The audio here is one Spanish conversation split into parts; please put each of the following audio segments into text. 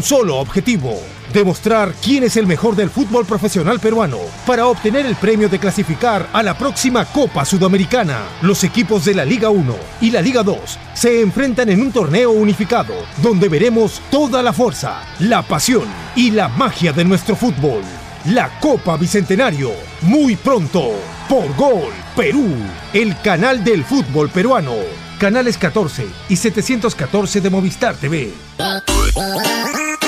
Solo objetivo, demostrar quién es el mejor del fútbol profesional peruano para obtener el premio de clasificar a la próxima Copa Sudamericana. Los equipos de la Liga 1 y la Liga 2 se enfrentan en un torneo unificado donde veremos toda la fuerza, la pasión y la magia de nuestro fútbol. La Copa Bicentenario, muy pronto, por Gol Perú, el canal del fútbol peruano. Canales 14 y 714 de Movistar TV.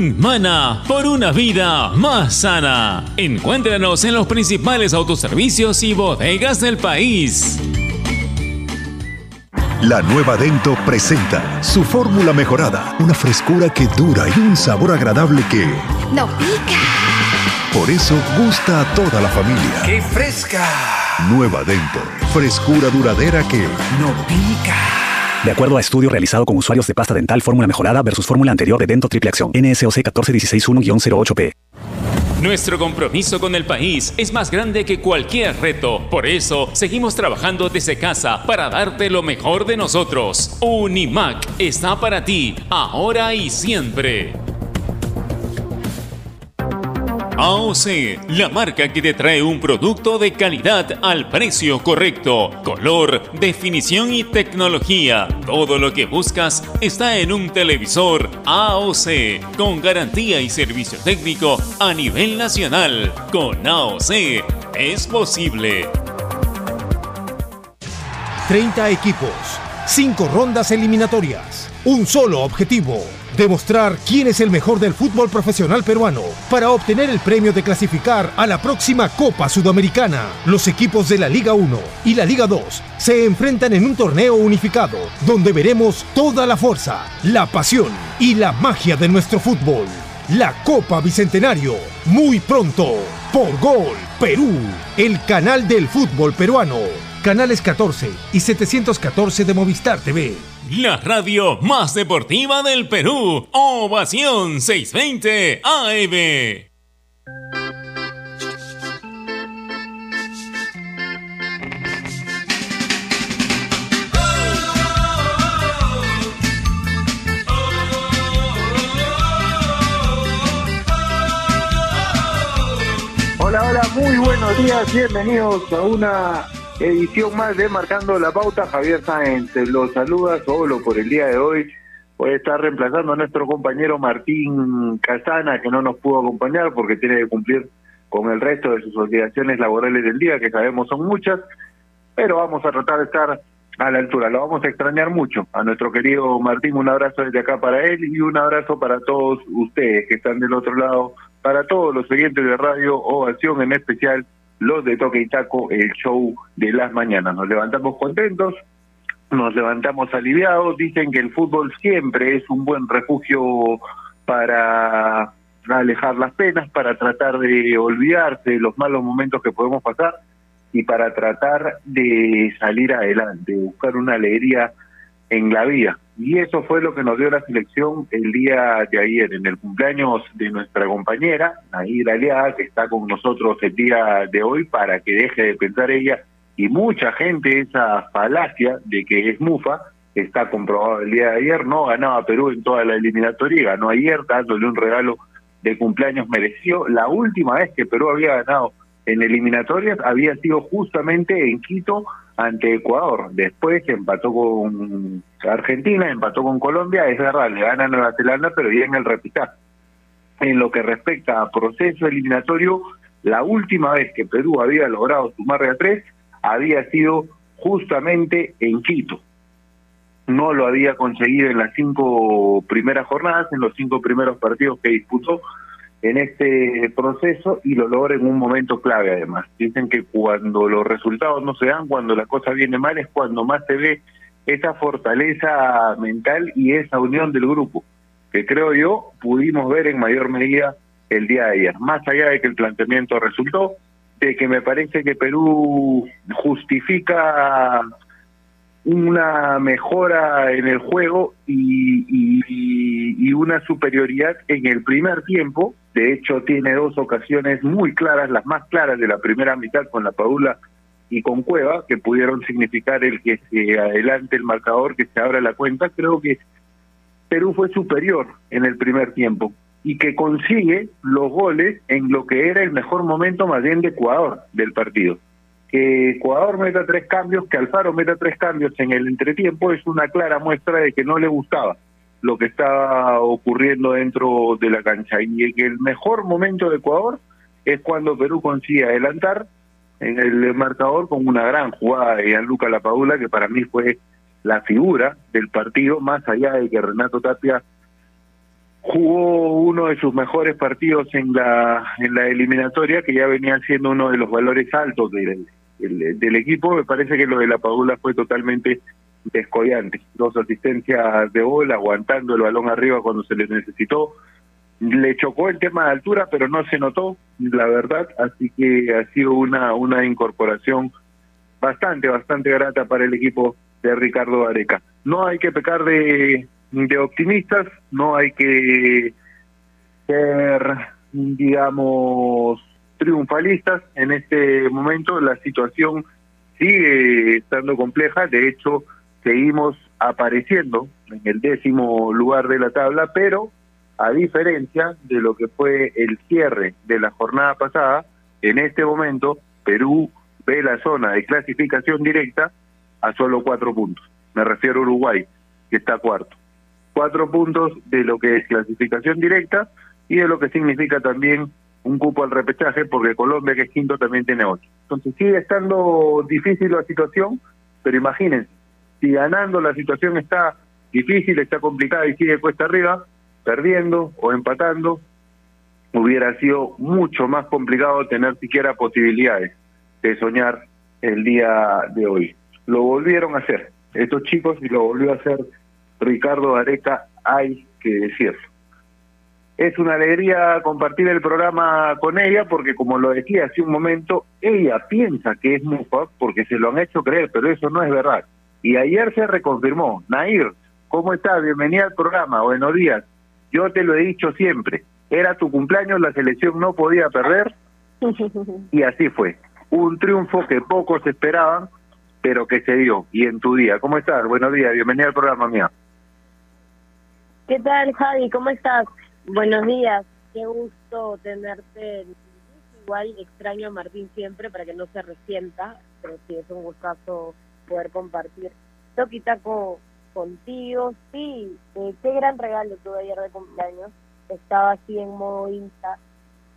Mana por una vida más sana. Encuéntranos en los principales autoservicios y bodegas del país. La nueva Dento presenta su fórmula mejorada, una frescura que dura y un sabor agradable que no pica. Por eso gusta a toda la familia. ¡Qué fresca! Nueva Dento, frescura duradera que no pica. De acuerdo a estudio realizado con usuarios de pasta dental fórmula mejorada versus fórmula anterior de Dento Triple Acción, NSOC 14161-08P. Nuestro compromiso con el país es más grande que cualquier reto. Por eso, seguimos trabajando desde casa para darte lo mejor de nosotros. Unimac está para ti, ahora y siempre. AOC, la marca que te trae un producto de calidad al precio correcto, color, definición y tecnología. Todo lo que buscas está en un televisor AOC, con garantía y servicio técnico a nivel nacional. Con AOC es posible. 30 equipos, 5 rondas eliminatorias, un solo objetivo demostrar quién es el mejor del fútbol profesional peruano para obtener el premio de clasificar a la próxima Copa Sudamericana. Los equipos de la Liga 1 y la Liga 2 se enfrentan en un torneo unificado donde veremos toda la fuerza, la pasión y la magia de nuestro fútbol. La Copa Bicentenario, muy pronto, por Gol Perú, el canal del fútbol peruano. Canales 14 y 714 de Movistar TV la radio más deportiva del Perú. Ovación 620 AM. Hola, hola, muy buenos días, bienvenidos a una edición más de Marcando la Pauta. Javier Sáenz los saluda solo por el día de hoy. Voy a estar reemplazando a nuestro compañero Martín Casana, que no nos pudo acompañar porque tiene que cumplir con el resto de sus obligaciones laborales del día, que sabemos son muchas, pero vamos a tratar de estar a la altura. Lo vamos a extrañar mucho. A nuestro querido Martín, un abrazo desde acá para él y un abrazo para todos ustedes que están del otro lado, para todos los oyentes de Radio Ovación en especial los de Toque y Taco, el show de las mañanas. Nos levantamos contentos, nos levantamos aliviados, dicen que el fútbol siempre es un buen refugio para alejar las penas, para tratar de olvidarse de los malos momentos que podemos pasar y para tratar de salir adelante, buscar una alegría en la vida. Y eso fue lo que nos dio la selección el día de ayer, en el cumpleaños de nuestra compañera, Nair Aliada, que está con nosotros el día de hoy, para que deje de pensar ella y mucha gente esa falacia de que es mufa, está comprobado el día de ayer, no ganaba Perú en toda la eliminatoria, ganó ayer dándole un regalo de cumpleaños merecido. La última vez que Perú había ganado en eliminatorias había sido justamente en Quito ante Ecuador. Después empató con Argentina, empató con Colombia, es verdad, le gana a Nueva Zelanda, pero ya en el repitar. En lo que respecta a proceso eliminatorio, la última vez que Perú había logrado sumar a tres había sido justamente en Quito. No lo había conseguido en las cinco primeras jornadas, en los cinco primeros partidos que disputó en este proceso y lo logra en un momento clave además. Dicen que cuando los resultados no se dan, cuando la cosa viene mal, es cuando más se ve esa fortaleza mental y esa unión del grupo, que creo yo pudimos ver en mayor medida el día de ayer. Más allá de que el planteamiento resultó, de que me parece que Perú justifica una mejora en el juego y, y, una superioridad en el primer tiempo. De hecho, tiene dos ocasiones muy claras, las más claras de la primera mitad con la Paula y con Cueva, que pudieron significar el que se adelante el marcador, que se abra la cuenta. Creo que Perú fue superior en el primer tiempo y que consigue los goles en lo que era el mejor momento más bien de Ecuador del partido que Ecuador meta tres cambios, que Alfaro meta tres cambios en el entretiempo es una clara muestra de que no le gustaba lo que estaba ocurriendo dentro de la cancha. Y que el mejor momento de Ecuador es cuando Perú consigue adelantar en el marcador con una gran jugada de Gianluca Lapadula que para mí fue la figura del partido más allá de que Renato Tapia jugó uno de sus mejores partidos en la en la eliminatoria que ya venía siendo uno de los valores altos del, del equipo, me parece que lo de la Padula fue totalmente descollante. Dos asistencias de bola, aguantando el balón arriba cuando se le necesitó. Le chocó el tema de altura, pero no se notó, la verdad, así que ha sido una, una incorporación bastante, bastante grata para el equipo de Ricardo Areca. No hay que pecar de, de optimistas, no hay que ser, digamos, triunfalistas en este momento. La situación sigue estando compleja, de hecho seguimos apareciendo en el décimo lugar de la tabla, pero a diferencia de lo que fue el cierre de la jornada pasada, en este momento Perú ve la zona de clasificación directa a solo cuatro puntos. Me refiero a Uruguay, que está cuarto. Cuatro puntos de lo que es clasificación directa y de lo que significa también un cupo al repechaje porque Colombia, que es quinto, también tiene ocho. Entonces sigue estando difícil la situación, pero imagínense, si ganando la situación está difícil, está complicada y sigue cuesta arriba, perdiendo o empatando, hubiera sido mucho más complicado tener siquiera posibilidades de soñar el día de hoy. Lo volvieron a hacer estos chicos y lo volvió a hacer Ricardo Areca, hay que decirlo. Es una alegría compartir el programa con ella porque, como lo decía hace un momento, ella piensa que es mufa porque se lo han hecho creer, pero eso no es verdad. Y ayer se reconfirmó. Nair, ¿cómo estás? Bienvenida al programa. Buenos días. Yo te lo he dicho siempre. Era tu cumpleaños, la selección no podía perder. Y así fue. Un triunfo que pocos esperaban, pero que se dio. Y en tu día. ¿Cómo estás? Buenos días. Bienvenida al programa, mía. ¿Qué tal, Javi? ¿Cómo estás? Buenos días, qué gusto tenerte. Igual extraño a Martín siempre para que no se resienta, pero sí es un gustazo poder compartir Toquitaco contigo. Sí, eh, qué gran regalo tuve ayer de cumpleaños. Estaba así en modo Insta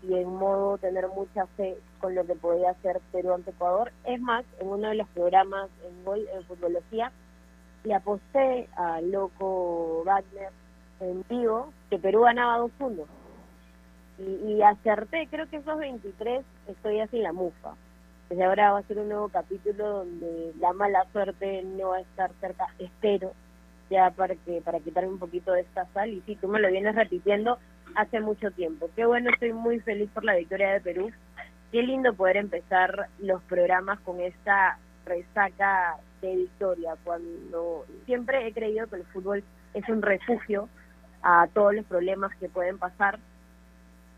y en modo tener mucha fe con lo que podía hacer Perú ante Ecuador. Es más, en uno de los programas en Gol en le aposté a Loco Wagner en vivo que Perú ganaba dos puntos. Y, acerté, creo que esos 23 estoy así la mufa. Desde ahora va a ser un nuevo capítulo donde la mala suerte no va a estar cerca, espero, ya para que para quitarme un poquito de esta sal y sí, tú me lo vienes repitiendo hace mucho tiempo. Qué bueno, estoy muy feliz por la victoria de Perú. Qué lindo poder empezar los programas con esta resaca de victoria, cuando siempre he creído que el fútbol es un refugio a todos los problemas que pueden pasar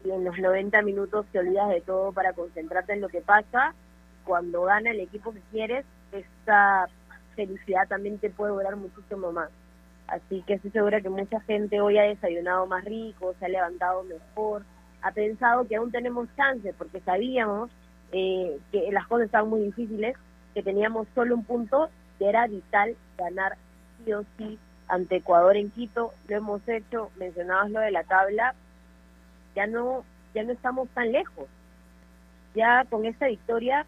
y en los 90 minutos te olvidas de todo para concentrarte en lo que pasa. Cuando gana el equipo que quieres, esta felicidad también te puede durar muchísimo más. Así que estoy segura que mucha gente hoy ha desayunado más rico, se ha levantado mejor, ha pensado que aún tenemos chance porque sabíamos eh, que las cosas estaban muy difíciles, que teníamos solo un punto, que era vital ganar sí o sí ante Ecuador en Quito. Lo hemos hecho, mencionabas lo de la tabla, ya no, ya no estamos tan lejos. Ya con esta victoria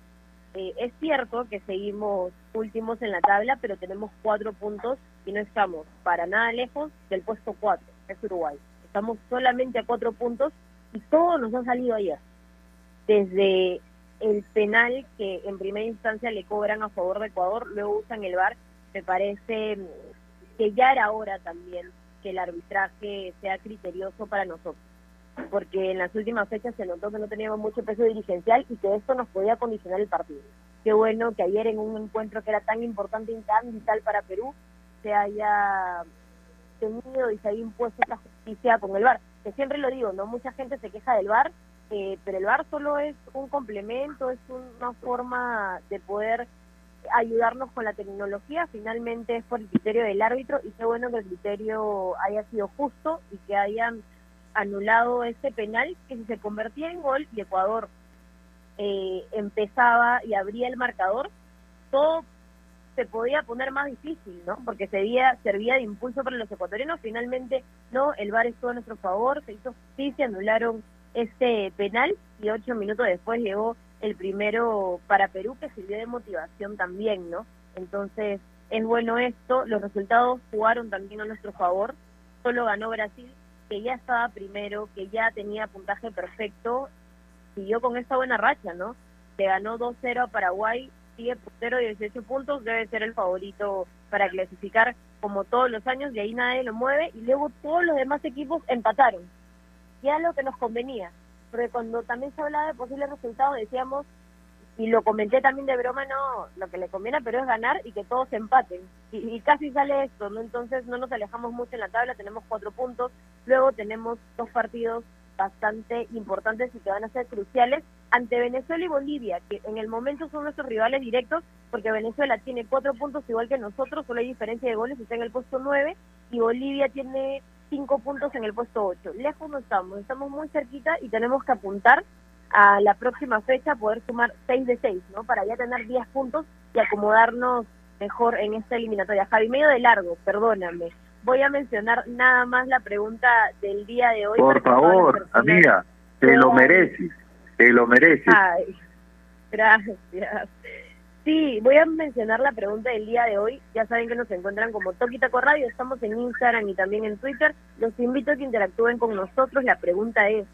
eh, es cierto que seguimos últimos en la tabla, pero tenemos cuatro puntos y no estamos para nada lejos del puesto cuatro, es Uruguay. Estamos solamente a cuatro puntos y todo nos ha salido ayer. Desde el penal que en primera instancia le cobran a favor de Ecuador, luego usan el VAR, me parece que ya era hora también que el arbitraje sea criterioso para nosotros porque en las últimas fechas se notó que no teníamos mucho peso dirigencial y que esto nos podía condicionar el partido. Qué bueno que ayer en un encuentro que era tan importante y tan vital para Perú se haya tenido y se haya impuesto esta justicia con el VAR. Que siempre lo digo, no mucha gente se queja del VAR, eh, pero el VAR solo es un complemento, es una forma de poder ayudarnos con la tecnología, finalmente es por el criterio del árbitro y qué bueno que el criterio haya sido justo y que hayan anulado ese penal que si se convertía en gol y Ecuador eh, empezaba y abría el marcador, todo se podía poner más difícil, ¿no? Porque servía, servía de impulso para los ecuatorianos. Finalmente, no, el VAR estuvo a nuestro favor, se hizo justicia, anularon este penal y ocho minutos después llegó el primero para Perú que sirvió de motivación también, ¿no? Entonces, es bueno esto, los resultados jugaron también a nuestro favor, solo ganó Brasil que ya estaba primero, que ya tenía puntaje perfecto, siguió con esta buena racha, ¿no? Se ganó 2-0 a Paraguay, sigue puntero de 18 puntos, debe ser el favorito para clasificar como todos los años, y ahí nadie lo mueve, y luego todos los demás equipos empataron. Ya lo que nos convenía, porque cuando también se hablaba de posibles resultados decíamos, y lo comenté también de broma, no, lo que le conviene pero es ganar y que todos empaten. Y, casi sale esto, ¿no? Entonces no nos alejamos mucho en la tabla, tenemos cuatro puntos, luego tenemos dos partidos bastante importantes y que van a ser cruciales ante Venezuela y Bolivia, que en el momento son nuestros rivales directos, porque Venezuela tiene cuatro puntos igual que nosotros, solo hay diferencia de goles, está en el puesto nueve, y Bolivia tiene cinco puntos en el puesto ocho. Lejos no estamos, estamos muy cerquita y tenemos que apuntar a la próxima fecha poder sumar 6 de 6, ¿no? Para ya tener 10 puntos y acomodarnos mejor en esta eliminatoria. Javi, medio de largo, perdóname. Voy a mencionar nada más la pregunta del día de hoy. Por favor, amiga, te lo mereces, te lo mereces. Ay, gracias. Sí, voy a mencionar la pregunta del día de hoy. Ya saben que nos encuentran como Toquita Radio, estamos en Instagram y también en Twitter. Los invito a que interactúen con nosotros. La pregunta es,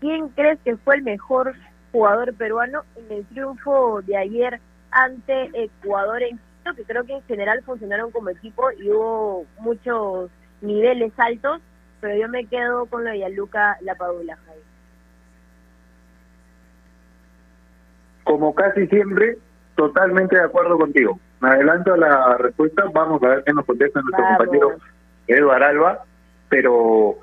¿Quién crees que fue el mejor jugador peruano en el triunfo de ayer ante Ecuador en Quito? Que creo que en general funcionaron como equipo y hubo muchos niveles altos, pero yo me quedo con la Yaluca La Padula, Javi. Como casi siempre, totalmente de acuerdo contigo. Me adelanto a la respuesta, vamos a ver qué nos contesta nuestro compañero Eduardo Alba, pero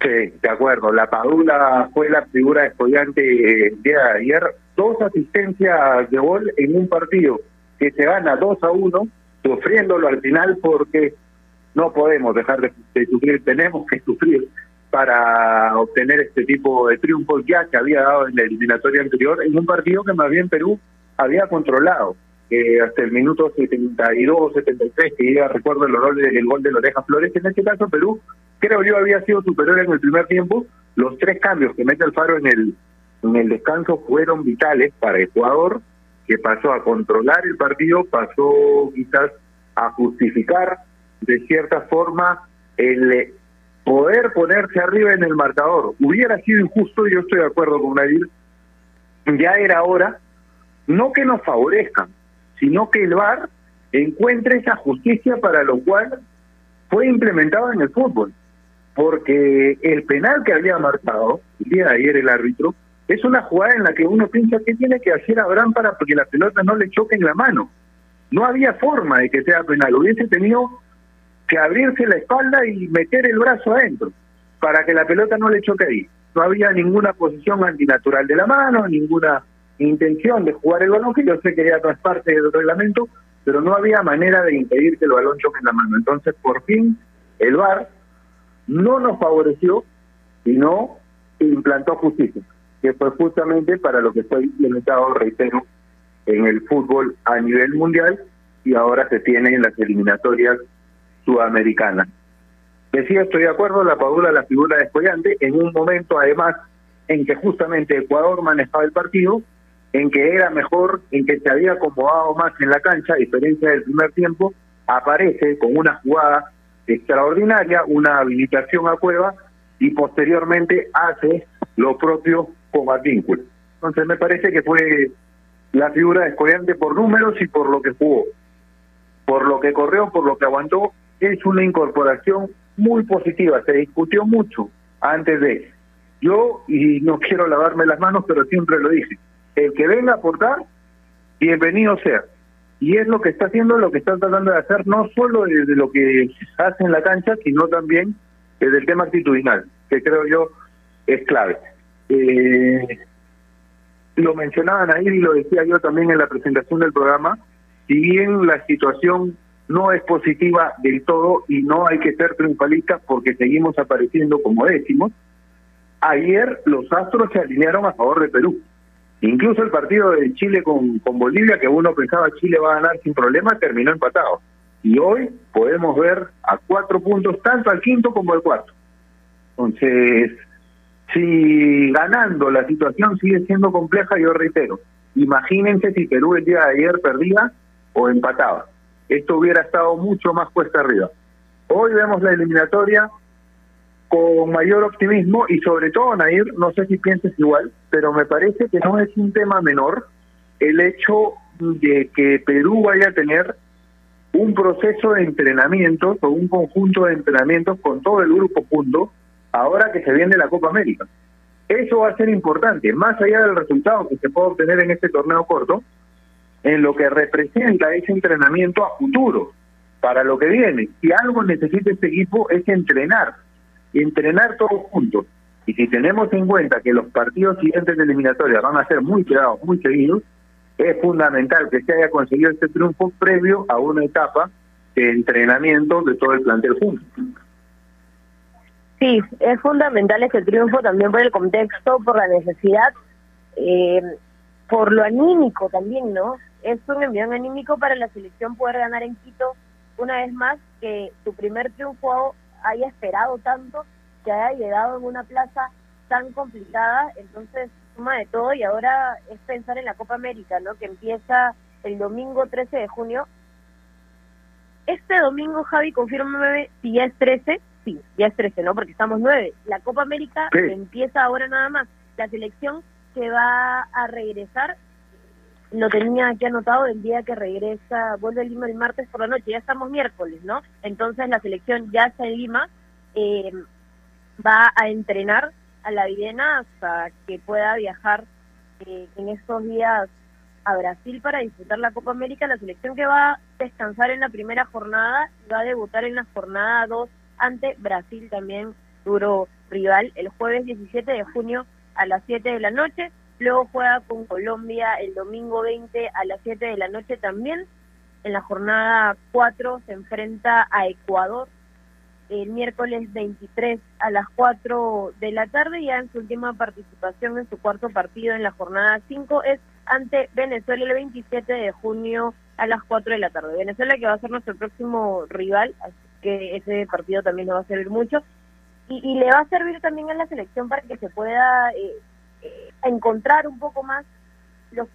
Sí, de acuerdo. La Padula fue la figura estudiante eh, día de ayer. Dos asistencias de gol en un partido que se gana 2 a 1, sufriéndolo al final porque no podemos dejar de, sufrir, tenemos que sufrir para obtener este tipo de triunfos ya que había dado en la eliminatoria anterior en un partido que más bien Perú había controlado. Eh, hasta el minuto 72, 73, que ya recuerdo el, de, el gol de Loreja Flores, en este caso Perú creo yo había sido superior en el primer tiempo. Los tres cambios que mete Alfaro en el, en el descanso fueron vitales para Ecuador, que pasó a controlar el partido, pasó quizás a justificar de cierta forma el poder ponerse arriba en el marcador. Hubiera sido injusto, y yo estoy de acuerdo con Nadir, ya era hora, no que nos favorezcan, sino que el VAR encuentre esa justicia para lo cual fue implementado en el fútbol, porque el penal que había marcado el día de ayer el árbitro es una jugada en la que uno piensa que tiene que hacer Abraham para que la pelota no le choque en la mano. No había forma de que sea penal, hubiese tenido que abrirse la espalda y meter el brazo adentro para que la pelota no le choque ahí. No había ninguna posición antinatural de la mano, ninguna intención de jugar el balón, que yo sé que ya no es parte del reglamento, pero no había manera de impedir que el balón choque en la mano. Entonces, por fin, el VAR no nos favoreció y no implantó justicia, que fue justamente para lo que fue implementado, reitero, en el fútbol a nivel mundial y ahora se tiene en las eliminatorias sudamericanas. Decía, estoy de acuerdo, la Padula, la figura de Escollante, en un momento además en que justamente Ecuador manejaba el partido, en que era mejor, en que se había acomodado más en la cancha, a diferencia del primer tiempo, aparece con una jugada extraordinaria, una habilitación a Cueva y posteriormente hace lo propio con Advíncula. Entonces me parece que fue la figura Escollante por números y por lo que jugó, por lo que corrió, por lo que aguantó, es una incorporación muy positiva, se discutió mucho antes de yo, y no quiero lavarme las manos, pero siempre lo dije, el que venga a aportar, bienvenido sea. Y es lo que está haciendo, lo que está tratando de hacer, no solo desde lo que hace en la cancha, sino también desde el tema actitudinal, que creo yo es clave. Eh, lo mencionaban ahí y lo decía yo también en la presentación del programa, si bien la situación no es positiva del todo y no hay que ser triunfalistas porque seguimos apareciendo como décimos, ayer los astros se alinearon a favor de Perú. Incluso el partido de Chile con, con Bolivia, que uno pensaba Chile va a ganar sin problema, terminó empatado. Y hoy podemos ver a cuatro puntos, tanto al quinto como al cuarto. Entonces, si ganando la situación sigue siendo compleja, yo reitero, imagínense si Perú el día de ayer perdía o empataba. Esto hubiera estado mucho más cuesta arriba. Hoy vemos la eliminatoria con mayor optimismo y sobre todo, Nair, no sé si pienses igual, pero me parece que no es un tema menor el hecho de que Perú vaya a tener un proceso de entrenamientos o un conjunto de entrenamientos con todo el grupo junto ahora que se viene la Copa América. Eso va a ser importante, más allá del resultado que se puede obtener en este torneo corto, en lo que representa ese entrenamiento a futuro, para lo que viene. Si algo necesita este equipo es entrenar, entrenar todos juntos. Y si tenemos en cuenta que los partidos siguientes de eliminatoria van a ser muy cuidados, muy seguidos, es fundamental que se haya conseguido este triunfo previo a una etapa de entrenamiento de todo el plantel junto. Sí, es fundamental este triunfo también por el contexto, por la necesidad, eh, por lo anímico también, ¿no? Es un envión anímico para la selección poder ganar en Quito una vez más, que su primer triunfo haya esperado tanto, que haya llegado en una plaza tan complicada, entonces suma de todo y ahora es pensar en la Copa América, ¿no? Que empieza el domingo 13 de junio. Este domingo, Javi, confírmame si ya es 13. Sí, ya es 13, ¿no? Porque estamos 9. La Copa América empieza ahora nada más. La selección que va a regresar, lo tenía aquí anotado el día que regresa, vuelve a Lima el martes por la noche, ya estamos miércoles, ¿no? Entonces la selección ya está en Lima, eh, va a entrenar a la Videna hasta que pueda viajar eh, en estos días a Brasil para disfrutar la Copa América, la selección que va a descansar en la primera jornada y va a debutar en la jornada 2 ante Brasil también, duro rival, el jueves 17 de junio a las 7 de la noche. Luego juega con Colombia el domingo 20 a las 7 de la noche también. En la jornada 4 se enfrenta a Ecuador el miércoles 23 a las 4 de la tarde, ya en su última participación en su cuarto partido en la jornada 5 es ante Venezuela el 27 de junio a las 4 de la tarde. Venezuela que va a ser nuestro próximo rival, así que ese partido también nos va a servir mucho. Y, le va a servir también a la selección para que se pueda eh, eh, encontrar un poco más. los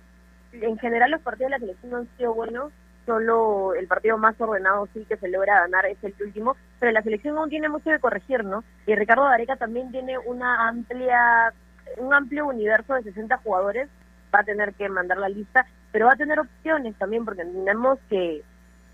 En general los partidos de la selección no han sido buenos, solo el partido más ordenado sí que se logra ganar es el último, pero la selección aún tiene mucho que corregir, ¿no? Y Ricardo Gareca también tiene una amplia un amplio universo de 60 jugadores, va a tener que mandar la lista, pero va a tener opciones también porque entendemos que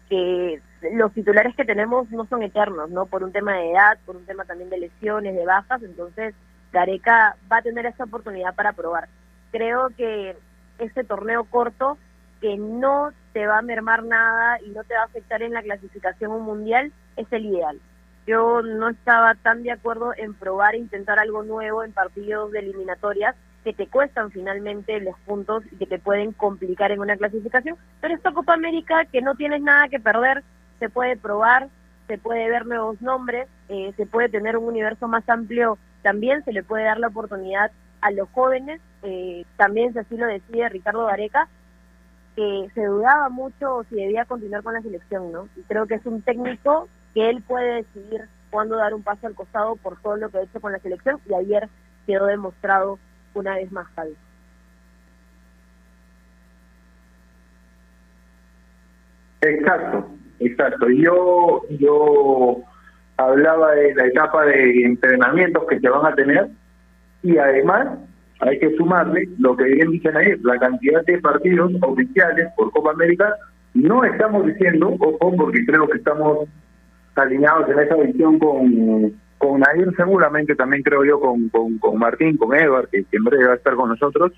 que los titulares que tenemos no son eternos, ¿no? Por un tema de edad, por un tema también de lesiones, de bajas, entonces Gareca va a tener esa oportunidad para probar. Creo que este torneo corto, que no te va a mermar nada y no te va a afectar en la clasificación un mundial, es el ideal. Yo no estaba tan de acuerdo en probar e intentar algo nuevo en partidos de eliminatorias que te cuestan finalmente los puntos y que te pueden complicar en una clasificación, pero esta Copa América que no tienes nada que perder, se puede probar, se puede ver nuevos nombres, eh, se puede tener un universo más amplio, también se le puede dar la oportunidad a los jóvenes, eh, también si así lo decide Ricardo Gareca, que se dudaba mucho si debía continuar con la selección, ¿no? Y creo que es un técnico que él puede decidir cuándo dar un paso al costado por todo lo que ha hecho con la selección y ayer quedó demostrado una vez más, Javi. Exacto, exacto. Yo, yo hablaba de la etapa de entrenamientos que se van a tener y además hay que sumarle lo que bien dicen ahí, la cantidad de partidos oficiales por Copa América. No estamos diciendo, ojo, porque creo que estamos alineados en esa visión con, con Nair, seguramente también creo yo con, con, con Martín, con Edward, que siempre va a estar con nosotros.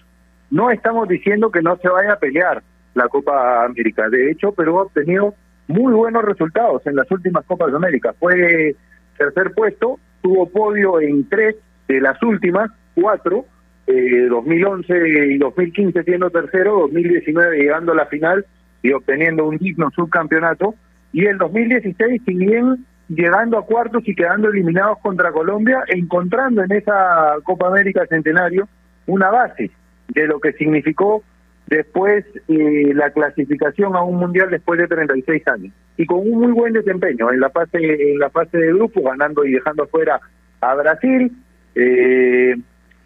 No estamos diciendo que no se vaya a pelear la Copa América. De hecho, Perú ha obtenido muy buenos resultados en las últimas Copas de América. Fue tercer puesto, tuvo podio en tres de las últimas, cuatro, eh, 2011 y 2015 siendo tercero, 2019 llegando a la final y obteniendo un digno subcampeonato, y el 2016, si llegando a cuartos y quedando eliminados contra Colombia, encontrando en esa Copa América Centenario una base de lo que significó después eh, la clasificación a un mundial después de 36 años. Y con un muy buen desempeño en la fase en la fase de grupo ganando y dejando afuera a Brasil eh,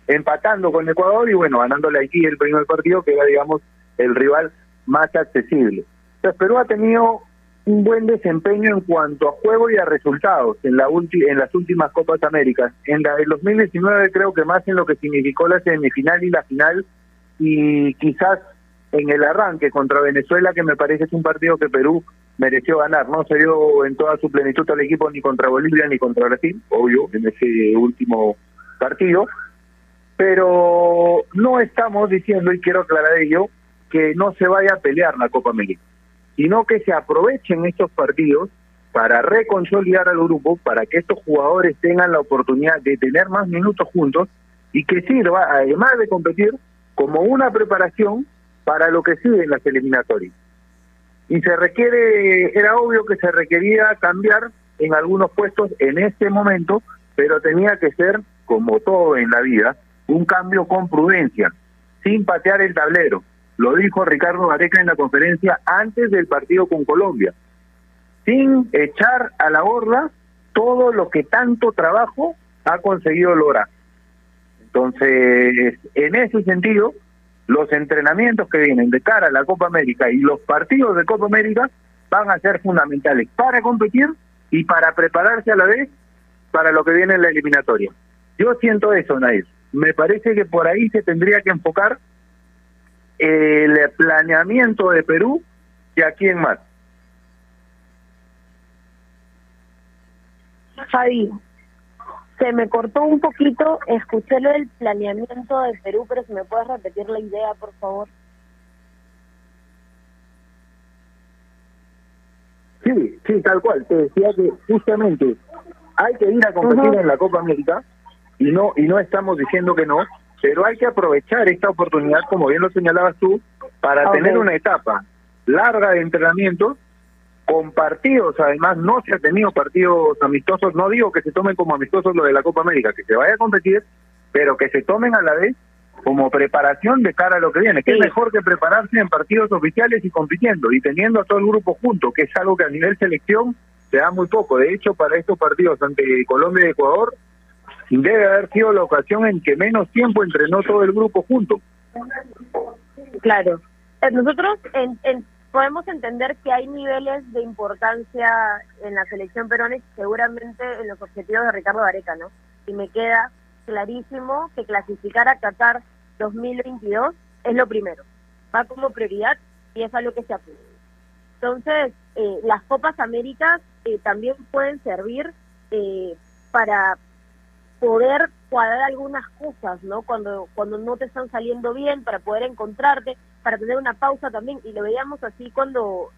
empatando con Ecuador y bueno ganándole aquí el primer partido que era digamos el rival más accesible. Entonces Perú ha tenido un buen desempeño en cuanto a juego y a resultados en la en las últimas Copas Américas. En la del 2019 creo que más en lo que significó la semifinal y la final y quizás en el arranque contra Venezuela, que me parece es un partido que Perú mereció ganar. No se dio en toda su plenitud al equipo ni contra Bolivia ni contra Brasil, obvio, en ese último partido. Pero no estamos diciendo, y quiero aclarar ello, que no se vaya a pelear la Copa América, sino que se aprovechen estos partidos para reconsolidar al grupo, para que estos jugadores tengan la oportunidad de tener más minutos juntos y que sirva, además de competir, como una preparación para lo que sigue en las eliminatorias. Y se requiere, era obvio que se requería cambiar en algunos puestos en este momento, pero tenía que ser, como todo en la vida, un cambio con prudencia, sin patear el tablero. Lo dijo Ricardo Gareca en la conferencia antes del partido con Colombia, sin echar a la borda todo lo que tanto trabajo ha conseguido lograr. Entonces, en ese sentido, los entrenamientos que vienen de cara a la Copa América y los partidos de Copa América van a ser fundamentales para competir y para prepararse a la vez para lo que viene en la eliminatoria. Yo siento eso, Nair. Me parece que por ahí se tendría que enfocar el planeamiento de Perú y aquí en más. Javi, se me cortó un poquito, escuché lo del planeamiento de Perú, pero si me puedes repetir la idea, por favor. Sí, sí, tal cual. Te decía que justamente hay que ir a competir en la Copa América y no y no estamos diciendo que no, pero hay que aprovechar esta oportunidad, como bien lo señalabas tú, para tener una etapa larga de entrenamiento con partidos, además no se ha tenido partidos amistosos, no digo que se tomen como amistosos lo de la Copa América, que se vaya a competir, pero que se tomen a la vez como preparación de cara a lo que viene, que es mejor que prepararse en partidos oficiales y compitiendo y teniendo a todo el grupo junto, que es algo que a nivel selección se da muy poco. De hecho, para estos partidos ante Colombia y Ecuador, debe haber sido la ocasión en que menos tiempo entrenó todo el grupo junto. Claro. Eh, nosotros en, en podemos entender que hay niveles de importancia en la selección peruana y seguramente en los objetivos de Ricardo Areca, ¿no? Y me queda clarísimo que clasificar a Qatar 2022 es lo primero. Va como prioridad y es algo que se apunta. Entonces, eh, las Copas Américas eh, también pueden servir eh, para poder cuadrar algunas cosas, ¿no? Cuando, cuando no te están saliendo bien, para poder encontrarte, para tener una pausa también. Y lo veíamos así cuando,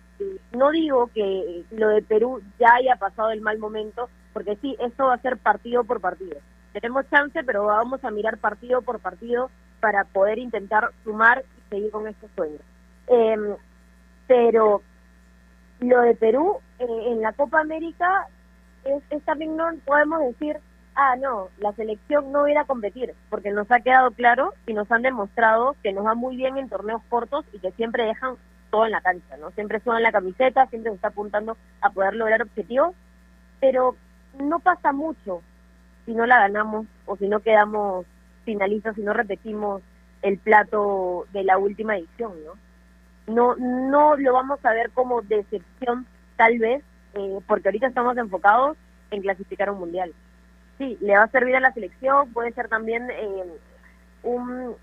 no digo que lo de Perú ya haya pasado el mal momento, porque sí, esto va a ser partido por partido. Tenemos chance, pero vamos a mirar partido por partido para poder intentar sumar y seguir con estos sueños. Em, pero lo de Perú eh, en la Copa América es, es, también no podemos decir, ah, no, la selección no irá a competir, porque nos ha quedado claro y nos han demostrado que nos va muy bien en torneos cortos y que siempre dejan todo en la cancha, ¿no? Siempre suenan la camiseta, siempre se está apuntando a poder lograr objetivos, pero no pasa mucho si no la ganamos o si no quedamos finalistas, si no repetimos el plato de la última edición, ¿no? No, no lo vamos a ver como decepción, tal vez, eh, porque ahorita estamos enfocados en clasificar un mundial. Sí, le va a servir a la selección, puede ser también eh, un,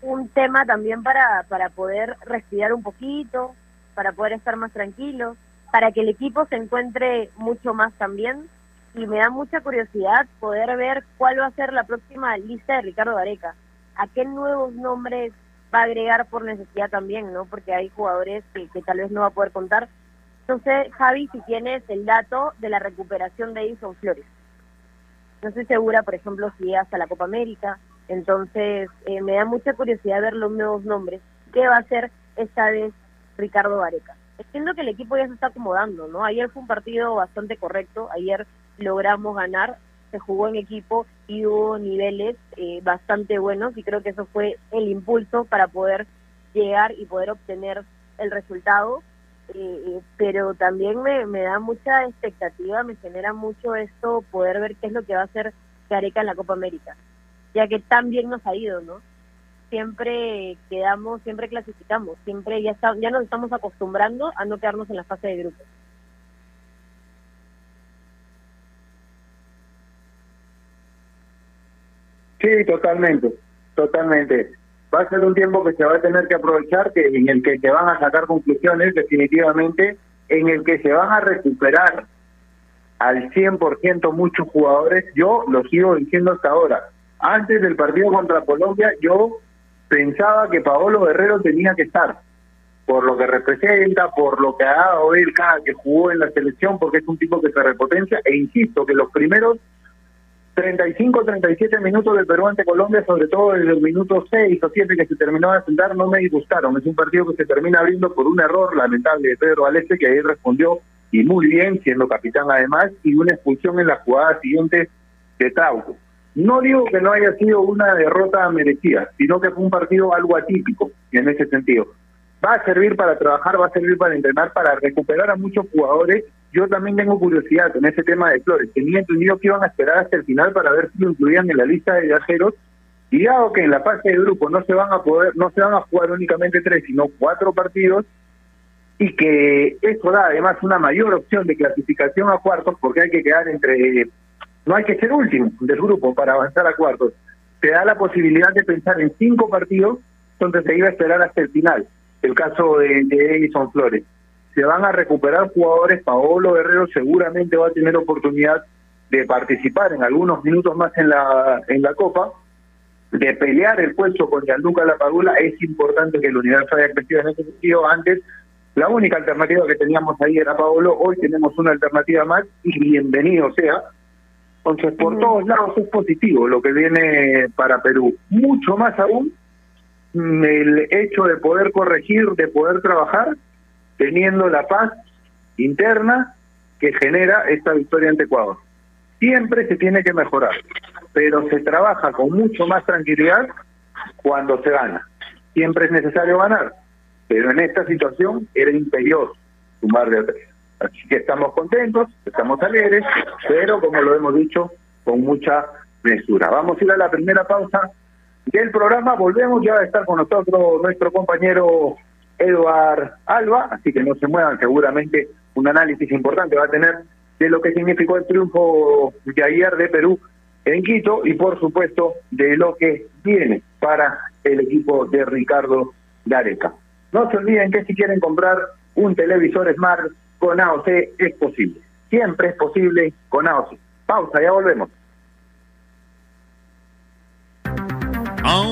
un tema también para, para poder respirar un poquito, para poder estar más tranquilos, para que el equipo se encuentre mucho más también. Y me da mucha curiosidad poder ver cuál va a ser la próxima lista de Ricardo Areca. ¿A qué nuevos nombres va a agregar por necesidad también, ¿no? Porque hay jugadores que, que tal vez no va a poder contar. Sé, Javi, si tienes el dato de la recuperación de Edison Flores. No estoy segura, por ejemplo, si hasta la Copa América. Entonces, eh, me da mucha curiosidad ver los nuevos nombres. ¿Qué va a hacer esta vez Ricardo Vareca? Entiendo que el equipo ya se está acomodando, ¿no? Ayer fue un partido bastante correcto. Ayer logramos ganar se jugó en equipo y hubo niveles eh, bastante buenos y creo que eso fue el impulso para poder llegar y poder obtener el resultado. Eh, pero también me, me da mucha expectativa, me genera mucho esto poder ver qué es lo que va a hacer Gareca en la Copa América, ya que tan bien nos ha ido, ¿no? Siempre quedamos, siempre clasificamos, siempre ya, está, ya nos estamos acostumbrando a no quedarnos en la fase de grupos. Sí, totalmente, totalmente. Va a ser un tiempo que se va a tener que aprovechar, que en el que se van a sacar conclusiones definitivamente, en el que se van a recuperar al 100% muchos jugadores. Yo lo sigo diciendo hasta ahora. Antes del partido contra Colombia, yo pensaba que Paolo Guerrero tenía que estar, por lo que representa, por lo que ha dado él cada que jugó en la selección, porque es un tipo que se repotencia, e insisto que los primeros 35, 37 minutos del Perú ante Colombia, sobre todo desde el minuto 6 o 7 que se terminó de sentar, no me disgustaron. Es un partido que se termina abriendo por un error lamentable de Pedro Aleste, que ahí respondió y muy bien, siendo capitán además, y una expulsión en la jugada siguiente de Trauco. No digo que no haya sido una derrota merecida, sino que fue un partido algo atípico en ese sentido. Va a servir para trabajar, va a servir para entrenar, para recuperar a muchos jugadores yo también tengo curiosidad con ese tema de Flores. Tenía entendido que iban a esperar hasta el final para ver si lo incluían en la lista de viajeros. Y dado que en la fase de grupo no se van a poder, no se van a jugar únicamente tres, sino cuatro partidos, y que eso da además una mayor opción de clasificación a cuartos, porque hay que quedar entre, no hay que ser último del grupo para avanzar a cuartos. Te da la posibilidad de pensar en cinco partidos donde se iba a esperar hasta el final. El caso de, de Edison Flores se van a recuperar jugadores. Paolo Guerrero seguramente va a tener oportunidad de participar en algunos minutos más en la en la Copa, de pelear el puesto con Gianluca Lapadula. Es importante que el universo haya crecido en ese sentido. Antes, la única alternativa que teníamos ahí era Paolo. Hoy tenemos una alternativa más y bienvenido sea. Entonces, por todos lados es positivo lo que viene para Perú. Mucho más aún el hecho de poder corregir, de poder trabajar teniendo la paz interna que genera esta victoria ante Ecuador. Siempre se tiene que mejorar, pero se trabaja con mucho más tranquilidad cuando se gana. Siempre es necesario ganar, pero en esta situación era imperioso sumar de tres. Así que estamos contentos, estamos alegres, pero como lo hemos dicho, con mucha mesura. Vamos a ir a la primera pausa del programa, volvemos ya a estar con nosotros nuestro compañero Eduard Alba, así que no se muevan, seguramente un análisis importante va a tener de lo que significó el triunfo de ayer de Perú en Quito y por supuesto de lo que viene para el equipo de Ricardo Gareca. No se olviden que si quieren comprar un televisor Smart con AOC es posible. Siempre es posible con AOC. Pausa, ya volvemos.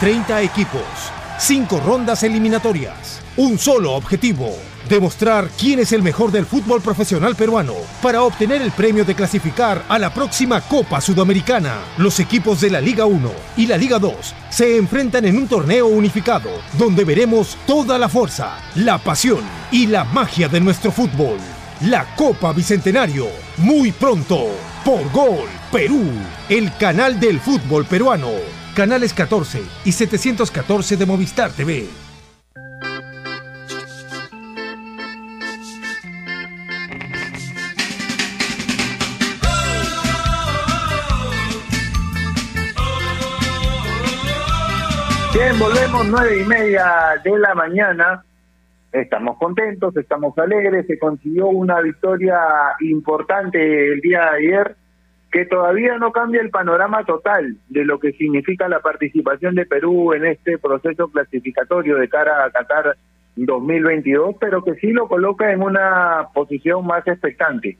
30 equipos, 5 rondas eliminatorias, un solo objetivo, demostrar quién es el mejor del fútbol profesional peruano para obtener el premio de clasificar a la próxima Copa Sudamericana. Los equipos de la Liga 1 y la Liga 2 se enfrentan en un torneo unificado donde veremos toda la fuerza, la pasión y la magia de nuestro fútbol. La Copa Bicentenario, muy pronto, por Gol Perú, el canal del fútbol peruano canales 14 y 714 de Movistar TV. Bien, volvemos nueve y media de la mañana. Estamos contentos, estamos alegres. Se consiguió una victoria importante el día de ayer que todavía no cambia el panorama total de lo que significa la participación de Perú en este proceso clasificatorio de cara a Qatar 2022, pero que sí lo coloca en una posición más expectante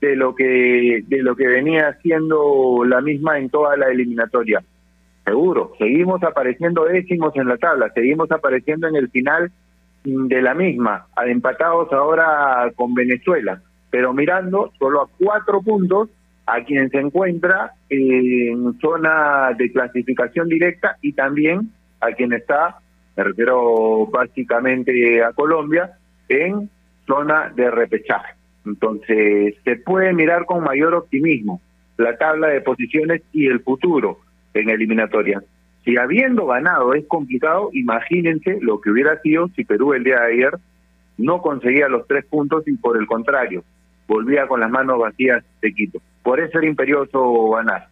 de lo que de lo que venía siendo la misma en toda la eliminatoria. Seguro, seguimos apareciendo décimos en la tabla, seguimos apareciendo en el final de la misma, empatados ahora con Venezuela, pero mirando solo a cuatro puntos a quien se encuentra en zona de clasificación directa y también a quien está, me refiero básicamente a Colombia, en zona de repechaje. Entonces, se puede mirar con mayor optimismo la tabla de posiciones y el futuro en eliminatoria. Si habiendo ganado es complicado, imagínense lo que hubiera sido si Perú el día de ayer no conseguía los tres puntos y por el contrario, volvía con las manos vacías de Quito. Por eso era imperioso ganar.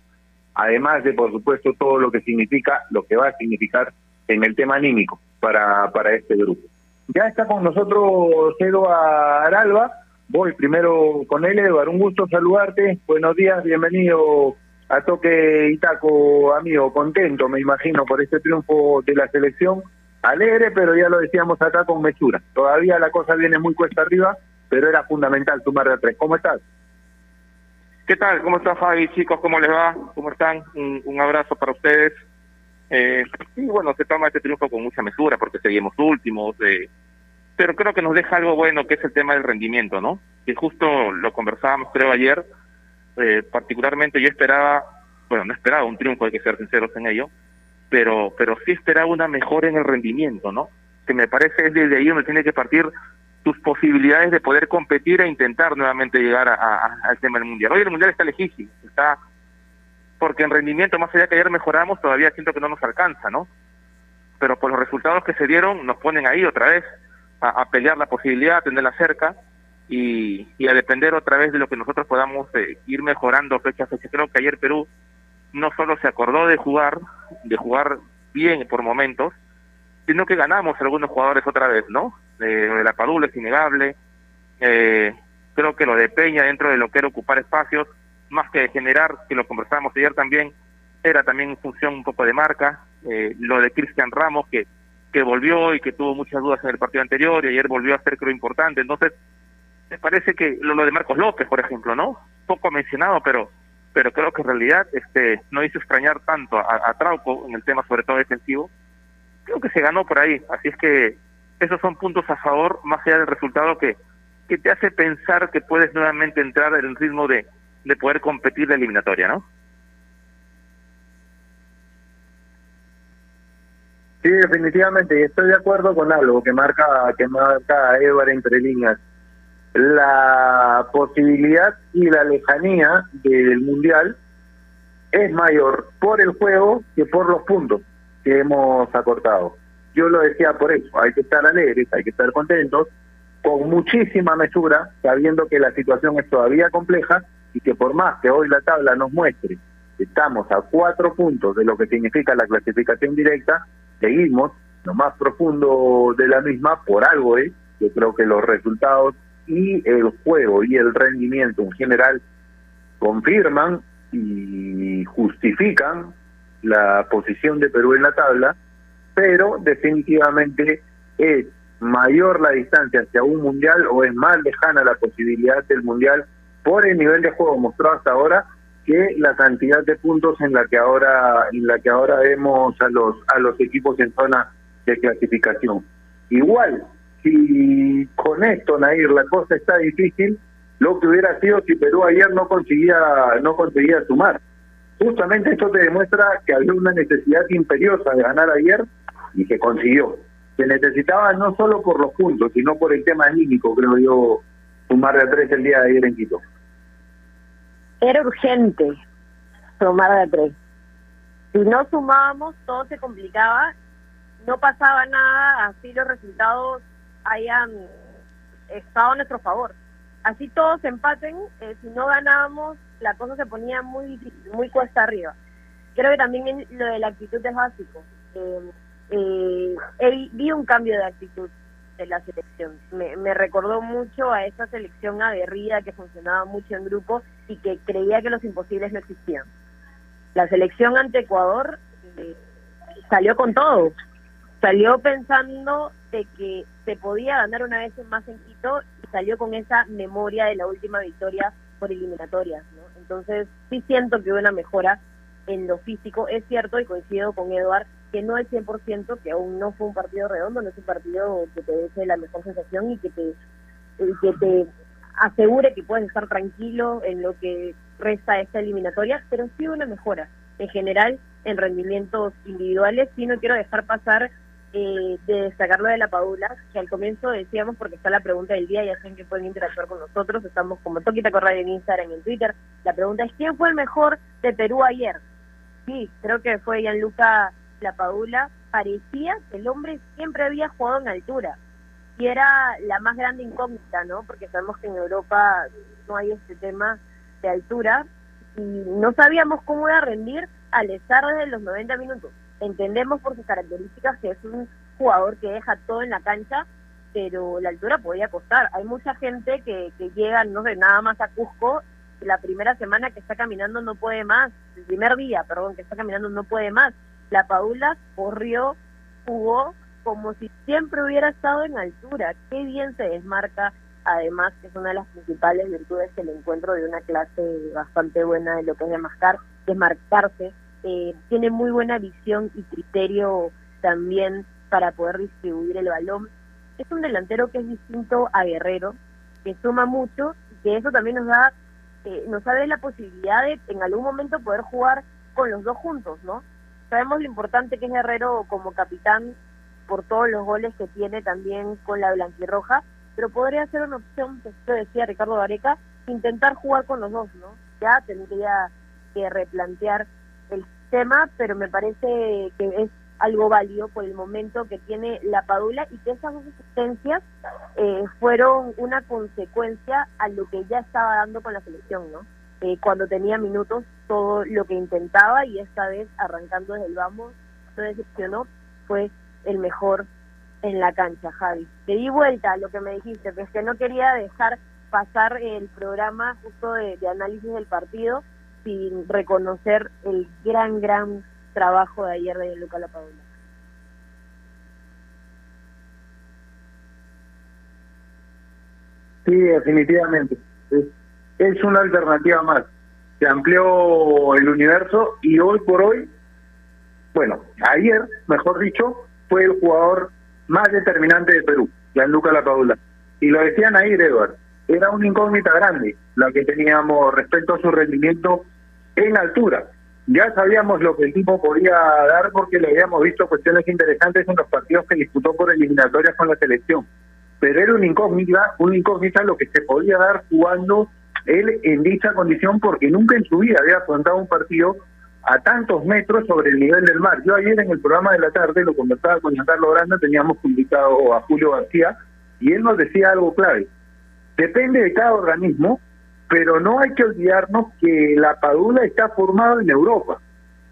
Además de, por supuesto, todo lo que significa, lo que va a significar en el tema anímico para, para este grupo. Ya está con nosotros Eduardo Aralba. Voy primero con él, Eduardo. Un gusto saludarte. Buenos días, bienvenido a Toque Itaco, amigo. Contento, me imagino, por este triunfo de la selección. Alegre, pero ya lo decíamos acá con mesura. Todavía la cosa viene muy cuesta arriba, pero era fundamental sumar de tres. ¿Cómo estás? ¿Qué tal? ¿Cómo está Fabi? Chicos, ¿cómo les va? ¿Cómo están? Un, abrazo para ustedes. Eh, y bueno, se toma este triunfo con mucha mesura porque seguimos últimos, eh, pero creo que nos deja algo bueno que es el tema del rendimiento, ¿no? Que justo lo conversábamos creo ayer, eh, particularmente yo esperaba, bueno, no esperaba un triunfo, hay que ser sinceros en ello, pero, pero sí esperaba una mejora en el rendimiento, ¿no? Que me parece es desde ahí donde tiene que partir tus posibilidades de poder competir e intentar nuevamente llegar a, al tema del mundial. Hoy el mundial está lejísimo, está porque en rendimiento, más allá que ayer mejoramos, todavía siento que no nos alcanza, ¿no? Pero por los resultados que se dieron, nos ponen ahí otra vez a, pelear la posibilidad, a tenerla cerca y, y, a depender otra vez de lo que nosotros podamos eh, ir mejorando fecha a fecha. Creo que ayer Perú no solo se acordó de jugar, de jugar bien por momentos, sino que ganamos algunos jugadores otra vez, ¿no? De la Padula es innegable, eh, creo que lo de Peña dentro de lo que era ocupar espacios, más que generar, que lo conversábamos ayer también, era también función un poco de marca, eh, lo de Cristian Ramos que, que volvió y que tuvo muchas dudas en el partido anterior y ayer volvió a ser creo importante, entonces me parece que lo, de Marcos López, por ejemplo, ¿no? Poco mencionado, pero pero creo que en realidad este no hizo extrañar tanto a Trauco en el tema sobre todo defensivo. Creo que se ganó por ahí, así es que esos son puntos a favor, más allá del resultado que, que te hace pensar que puedes nuevamente entrar en el ritmo de, de poder competir la eliminatoria, ¿no? Sí, definitivamente, estoy de acuerdo con algo que marca que marca Edward entre líneas. La posibilidad y la lejanía del Mundial es mayor por el juego que por los puntos que hemos acortado. Yo lo decía por eso, hay que estar alegres, hay que estar contentos, con muchísima mesura, sabiendo que la situación es todavía compleja y que por más que hoy la tabla nos muestre que estamos a cuatro puntos de lo que significa la clasificación directa, seguimos lo más profundo de la misma por algo ¿eh? yo creo que los resultados y el juego y el rendimiento en general confirman y justifican la posición de Perú en la tabla pero definitivamente es mayor la distancia hacia un mundial o es más lejana la posibilidad del mundial por el nivel de juego mostrado hasta ahora que la cantidad de puntos en la que ahora en la que ahora vemos a los a los equipos en zona de clasificación. Igual, si con esto Nair la cosa está difícil, lo que hubiera sido si Perú ayer no conseguía no conseguía sumar. Justamente esto te demuestra que había una necesidad imperiosa de ganar ayer y se consiguió. Se necesitaba no solo por los puntos, sino por el tema anímico, creo yo, sumar de tres el día de ayer en Quito. Era urgente sumar de tres. Si no sumábamos, todo se complicaba, no pasaba nada, así los resultados hayan estado a nuestro favor. Así todos empaten, eh, si no ganábamos, la cosa se ponía muy muy cuesta arriba. Creo que también lo de la actitud es básico. Eh, eh, vi un cambio de actitud de la selección. Me, recordó mucho a esa selección aguerrida que funcionaba mucho en grupo y que creía que los imposibles no existían. La selección ante Ecuador eh, salió con todo. Salió pensando de que se podía ganar una vez más en Quito salió con esa memoria de la última victoria por eliminatorias. Entonces sí siento que hubo una mejora en lo físico. Es cierto y coincido con Eduard que no es 100%, que aún no fue un partido redondo, no es un partido que te deje la mejor sensación y que te, que te asegure que puedes estar tranquilo en lo que resta esta eliminatoria, pero sí una mejora en general en rendimientos individuales. Sí no quiero dejar pasar eh, de destacar lo de la Padula, que al comienzo decíamos, porque está la pregunta del día, ya saben que pueden interactuar con nosotros, estamos como Toquita Corral en Instagram y en Twitter. La pregunta es, ¿quién fue el mejor de Perú ayer? Sí, creo que fue Gianluca la Padula, parecía que el hombre siempre había jugado en altura. Y era la más grande incógnita, ¿no? Porque sabemos que en Europa no hay este tema de altura. Y no sabíamos cómo iba rendir al estar desde los 90 minutos. Entendemos por sus características que es un jugador que deja todo en la cancha, pero la altura podía costar. Hay mucha gente que, que llega, no sé, nada más a Cusco, la primera semana que está caminando no puede más, el primer día, perdón, que está caminando no puede más la Paula corrió, jugó como si siempre hubiera estado en altura. Qué bien se desmarca, además que es una de las principales virtudes que le encuentro de una clase bastante buena de lo que es desmarcar, desmarcarse. Eh, tiene muy buena visión y criterio también para poder distribuir el balón. Es un delantero que es distinto a Guerrero, que suma mucho y que eso también nos da, eh, nos da la posibilidad de en algún momento poder jugar con los dos juntos, ¿no? Sabemos lo importante que es Guerrero como capitán por todos los goles que tiene también con la blanquirroja, pero podría ser una opción, que decía Ricardo Vareca, intentar jugar con los dos, ¿no? Ya tendría que replantear sistema, pero me parece que es algo válido por el momento que tiene la Padula y que esas dos asistencias eh, fueron una consecuencia a lo que ya estaba dando con la selección, ¿no? Eh, cuando tenía minutos, todo lo que intentaba y esta vez arrancando desde el vamos, no decepcionó, fue el mejor en la cancha, Javi. Te di vuelta a lo que me dijiste, es que no quería dejar pasar el programa justo de análisis del partido sin reconocer el gran, gran trabajo de ayer de Luca Lapadula. Sí, definitivamente. Es, una alternativa más. Se amplió el universo y hoy por hoy, bueno, ayer, mejor dicho, fue el jugador más determinante de Perú, Gianluca Lapadula. Y lo decían ahí, Edward, era una incógnita grande la que teníamos respecto a su rendimiento en altura. Ya sabíamos lo que el tipo podía dar porque le habíamos visto cuestiones interesantes en los partidos que disputó por eliminatorias con la selección. Pero era una incógnita, una incógnita lo que se podía dar jugando él en dicha condición porque nunca en su vida había afrontado un partido a tantos metros sobre el nivel del mar. Yo ayer en el programa de la tarde lo conversaba con Carlos Grande, teníamos publicado a Julio García y él nos decía algo clave. Depende de cada organismo pero no hay que olvidarnos que la Padula está formada en Europa,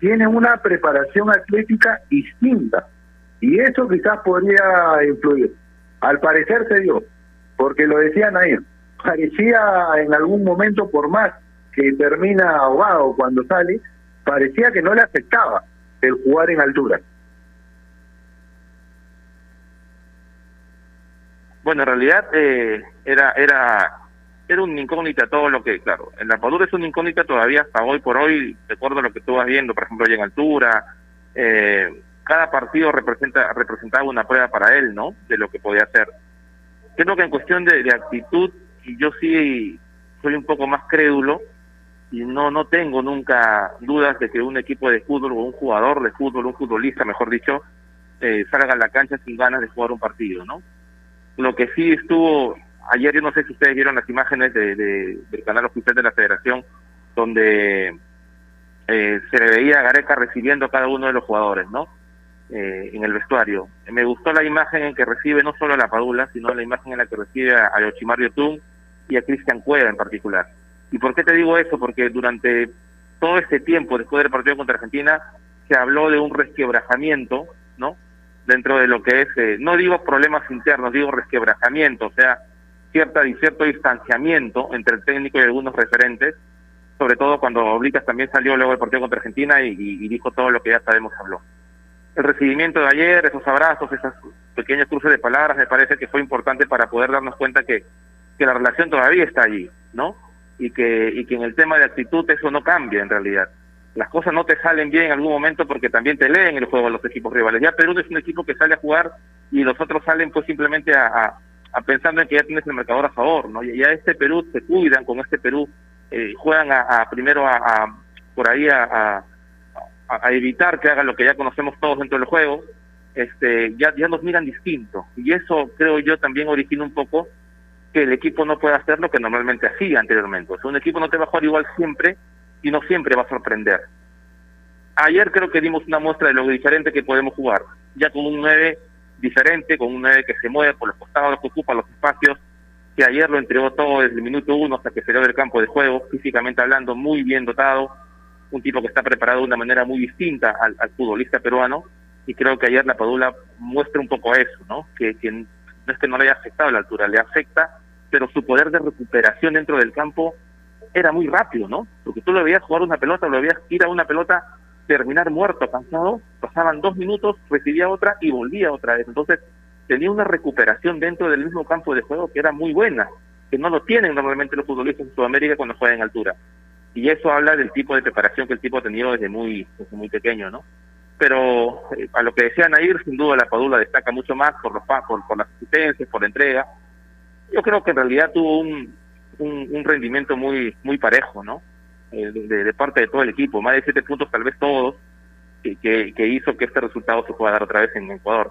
tiene una preparación atlética distinta y eso quizás podría influir. Al parecer se dio, porque lo decía Nair, parecía en algún momento, por más que termina ahogado cuando sale, parecía que no le afectaba el jugar en altura. Bueno, en realidad eh, era era era un incógnita todo lo que, claro, en la Padula es una incógnita todavía hasta hoy por hoy, recuerdo lo que tú vas viendo, por ejemplo, allá en altura, eh, cada partido representa representaba una prueba para él, ¿no? De lo que podía hacer. Creo que en cuestión de, de actitud, yo sí soy un poco más crédulo y no no tengo nunca dudas de que un equipo de fútbol o un jugador de fútbol, un futbolista, mejor dicho, eh, salga a la cancha sin ganas de jugar un partido, ¿no? Lo que sí estuvo ayer yo no sé si ustedes vieron las imágenes de, del canal oficial de la federación donde eh, se le veía a Gareca recibiendo a cada uno de los jugadores, ¿no? Eh, en el vestuario. Me gustó la imagen en que recibe no solo a la Padula, sino la imagen en la que recibe a, a Yoshimar y a Cristian Cueva en particular. ¿Y por qué te digo eso? Porque durante todo este tiempo, después del partido contra Argentina, se habló de un resquebrajamiento, ¿no? Dentro de lo que es, eh, no digo problemas internos, digo resquebrajamiento, o sea, cierta cierto distanciamiento entre el técnico y algunos referentes, sobre todo cuando Oblitas también salió luego del partido contra Argentina y, dijo todo lo que ya sabemos habló. El recibimiento de ayer, esos abrazos, esas pequeños cruces de palabras, me parece que fue importante para poder darnos cuenta que, que la relación todavía está allí, ¿no? Y que, y que en el tema de actitud eso no cambia en realidad. Las cosas no te salen bien en algún momento porque también te leen el juego los equipos rivales. Ya Perú es un equipo que sale a jugar y los otros salen pues simplemente a pensando en que ya tienes el marcador a favor, ¿no? Ya este Perú se cuidan con este Perú, eh, juegan a, primero a, por ahí a, a, evitar que hagan lo que ya conocemos todos dentro del juego, este, ya, ya nos miran distinto. Y eso creo yo también origina un poco que el equipo no pueda hacer lo que normalmente hacía anteriormente. O sea, un equipo no te va a jugar igual siempre y no siempre va a sorprender. Ayer creo que dimos una muestra de lo diferente que podemos jugar. Ya con un 9 diferente, con un 9 que se mueve por los costados, que ocupa los espacios, que ayer lo entregó todo desde el minuto uno hasta que salió del campo de juego, físicamente hablando, muy bien dotado, un tipo que está preparado de una manera muy distinta al, futbolista peruano, y creo que ayer la Padula muestra un poco eso, ¿no? Que, que no es que no le haya afectado la altura, le afecta, pero su poder de recuperación dentro del campo era muy rápido, ¿no? Porque tú lo veías jugar una pelota, lo veías ir a una pelota terminar muerto, cansado, pasaban dos minutos, recibía otra y volvía otra vez. Entonces tenía una recuperación dentro del mismo campo de juego que era muy buena, que no lo tienen normalmente los futbolistas en Sudamérica cuando juegan en altura. Y eso habla del tipo de preparación que el tipo ha tenido desde muy, desde muy pequeño, ¿no? Pero eh, a lo que decía Nair, sin duda la Padula destaca mucho más por los por, por las asistencias, por la entrega. Yo creo que en realidad tuvo un, un, un rendimiento muy, muy parejo, ¿no? Eh, de, parte de todo el equipo, más de siete puntos tal vez todos, que, que, hizo que este resultado se pueda dar otra vez en Ecuador.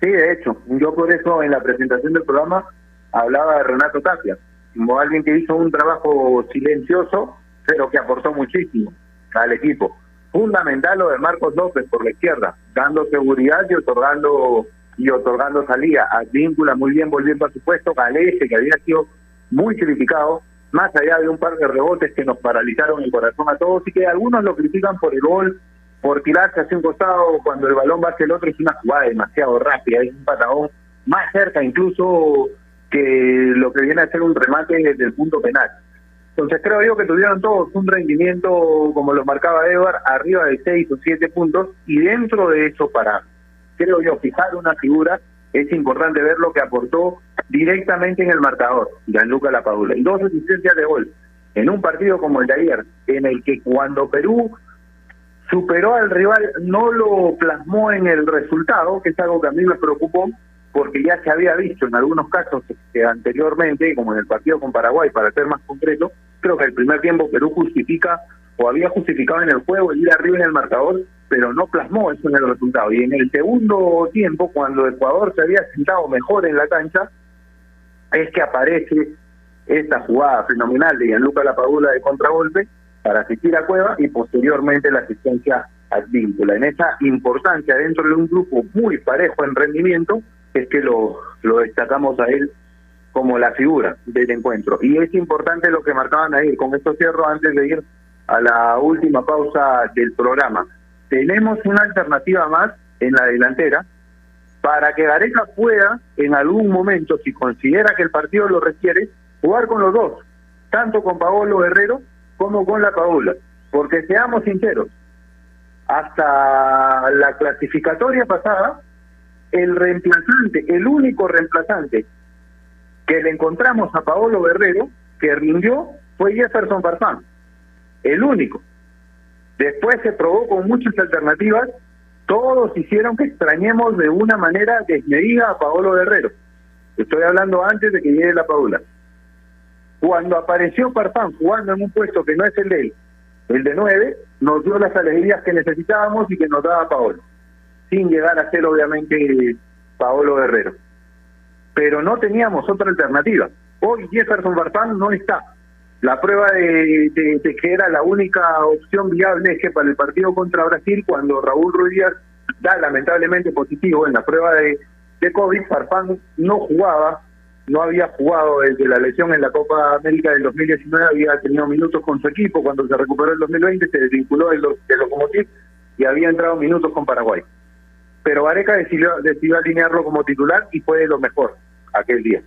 Sí, de hecho, yo por eso en la presentación del programa hablaba de Renato Tapia, como alguien que hizo un trabajo silencioso, pero que aportó muchísimo al equipo. Fundamental lo de Marcos López por la izquierda, dando seguridad y otorgando y otorgando salida. Advíncula muy bien volviendo a su puesto, Galese, que había sido muy criticado, más allá de un par de rebotes que nos paralizaron el corazón a todos y que algunos lo critican por el gol, por tirarse hacia un costado cuando el balón va hacia el otro, es una jugada demasiado rápida, es un patagón más cerca incluso que lo que viene a ser un remate desde el punto penal. Entonces creo yo que tuvieron todos un rendimiento, como lo marcaba Edward, arriba de 6 o 7 puntos y dentro de eso para, creo yo, fijar una figura, es importante ver lo que aportó directamente en el marcador, Gianluca Lapadula. Y dos asistencias de gol en un partido como el de ayer, en el que cuando Perú superó al rival no lo plasmó en el resultado, que es algo que a mí me preocupó, porque ya se había visto en algunos casos anteriormente, como en el partido con Paraguay, para ser más concreto, creo que el primer tiempo Perú justifica o había justificado en el juego el ir arriba en el marcador, pero no plasmó eso en el resultado. Y en el segundo tiempo, cuando Ecuador se había sentado mejor en la cancha, es que aparece esta jugada fenomenal de Gianluca Lapadula de contragolpe para asistir a Cueva y posteriormente la asistencia al vínculo. En esa importancia dentro de un grupo muy parejo en rendimiento, es que lo, lo destacamos a él como la figura del encuentro. Y es importante lo que marcaban ahí, con esto cierro antes de ir a la última pausa del programa. Tenemos una alternativa más en la delantera para que Gareca pueda en algún momento, si considera que el partido lo requiere, jugar con los dos, tanto con Paolo Guerrero como con la Paula. Porque seamos sinceros, hasta la clasificatoria pasada, el reemplazante, el único reemplazante que le encontramos a Paolo Guerrero, que rindió, fue Jefferson Farfán. El único. Después se probó con muchas alternativas, todos hicieron que extrañemos de una manera desmedida a Paolo Guerrero. Estoy hablando antes de que llegue la Paula. Cuando apareció Farfán jugando en un puesto que no es el de él, el de nueve, nos dio las alegrías que necesitábamos y que nos daba Paolo sin llegar a ser obviamente Paolo Guerrero. Pero no teníamos otra alternativa. Hoy Jefferson Bartán no está. La prueba de, que era la única opción viable es que para el partido contra Brasil, cuando Raúl Ruiz da lamentablemente positivo en la prueba de, de COVID, Farfán no jugaba, no había jugado desde la lesión en la Copa América del 2019, había tenido minutos con su equipo, cuando se recuperó el 2020 se desvinculó del, del Locomotiv y había entrado minutos con Paraguay pero Areca decidió, decidió alinearlo como titular y fue lo mejor aquel día.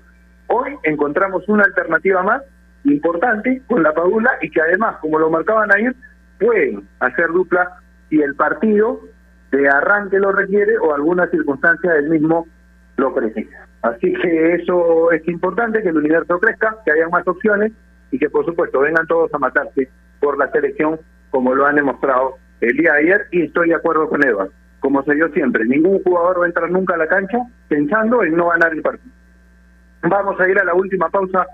Hoy encontramos una alternativa más importante con la Padula y que además, como lo marcaban ayer, pueden hacer dupla si el partido de arranque lo requiere o alguna circunstancia del mismo lo precisa. Así que eso es importante, que el universo crezca, que haya más opciones y que por supuesto vengan todos a matarse por la selección como lo han demostrado el día de ayer y estoy de acuerdo con Eva como se dio siempre. Ningún jugador va a entrar nunca a la cancha pensando en no ganar el partido. Vamos a ir a la última pausa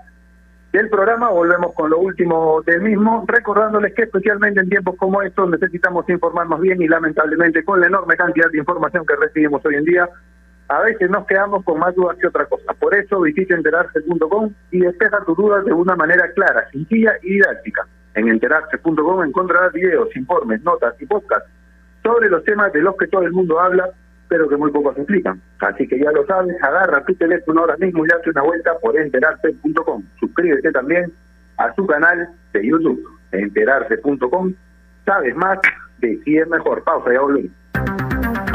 del programa, volvemos con lo último del mismo, recordándoles que especialmente en tiempos como estos necesitamos informarnos bien y lamentablemente con la enorme cantidad de información que recibimos hoy en día, a veces nos quedamos con más dudas que otra cosa. Por eso visite enterarse.com y despeja tus dudas de una manera clara, sencilla y didáctica. En enterarse.com encontrarás videos, informes, notas y podcasts sobre los temas de los que todo el mundo habla, pero que muy pocos explican. Así que ya lo sabes, agarra tu teléfono ahora mismo y date una vuelta por enterarse.com. Suscríbete también a su canal de YouTube, enterarse.com. Sabes más de si es mejor. Pausa, ya volvemos.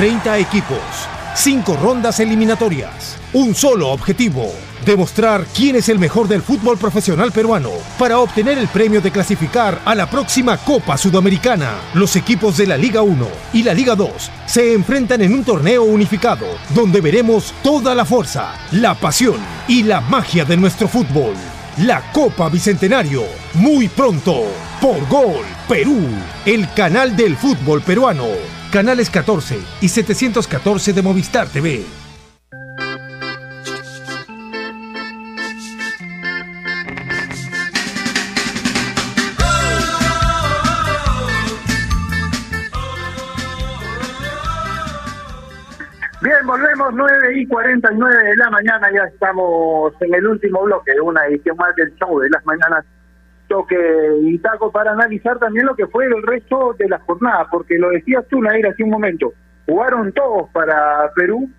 30 equipos, 5 rondas eliminatorias, un solo objetivo, demostrar quién es el mejor del fútbol profesional peruano para obtener el premio de clasificar a la próxima Copa Sudamericana. Los equipos de la Liga 1 y la Liga 2 se enfrentan en un torneo unificado donde veremos toda la fuerza, la pasión y la magia de nuestro fútbol. La Copa Bicentenario, muy pronto, por Gol Perú, el canal del fútbol peruano canales 14 y 714 de Movistar TV. Bien, volvemos 9 y 49 de la mañana, ya estamos en el último bloque de una edición más del show de las mañanas toque y taco para analizar también lo que fue el resto de la jornada, porque lo decías tú, Nair, hace un momento, jugaron todos para Perú,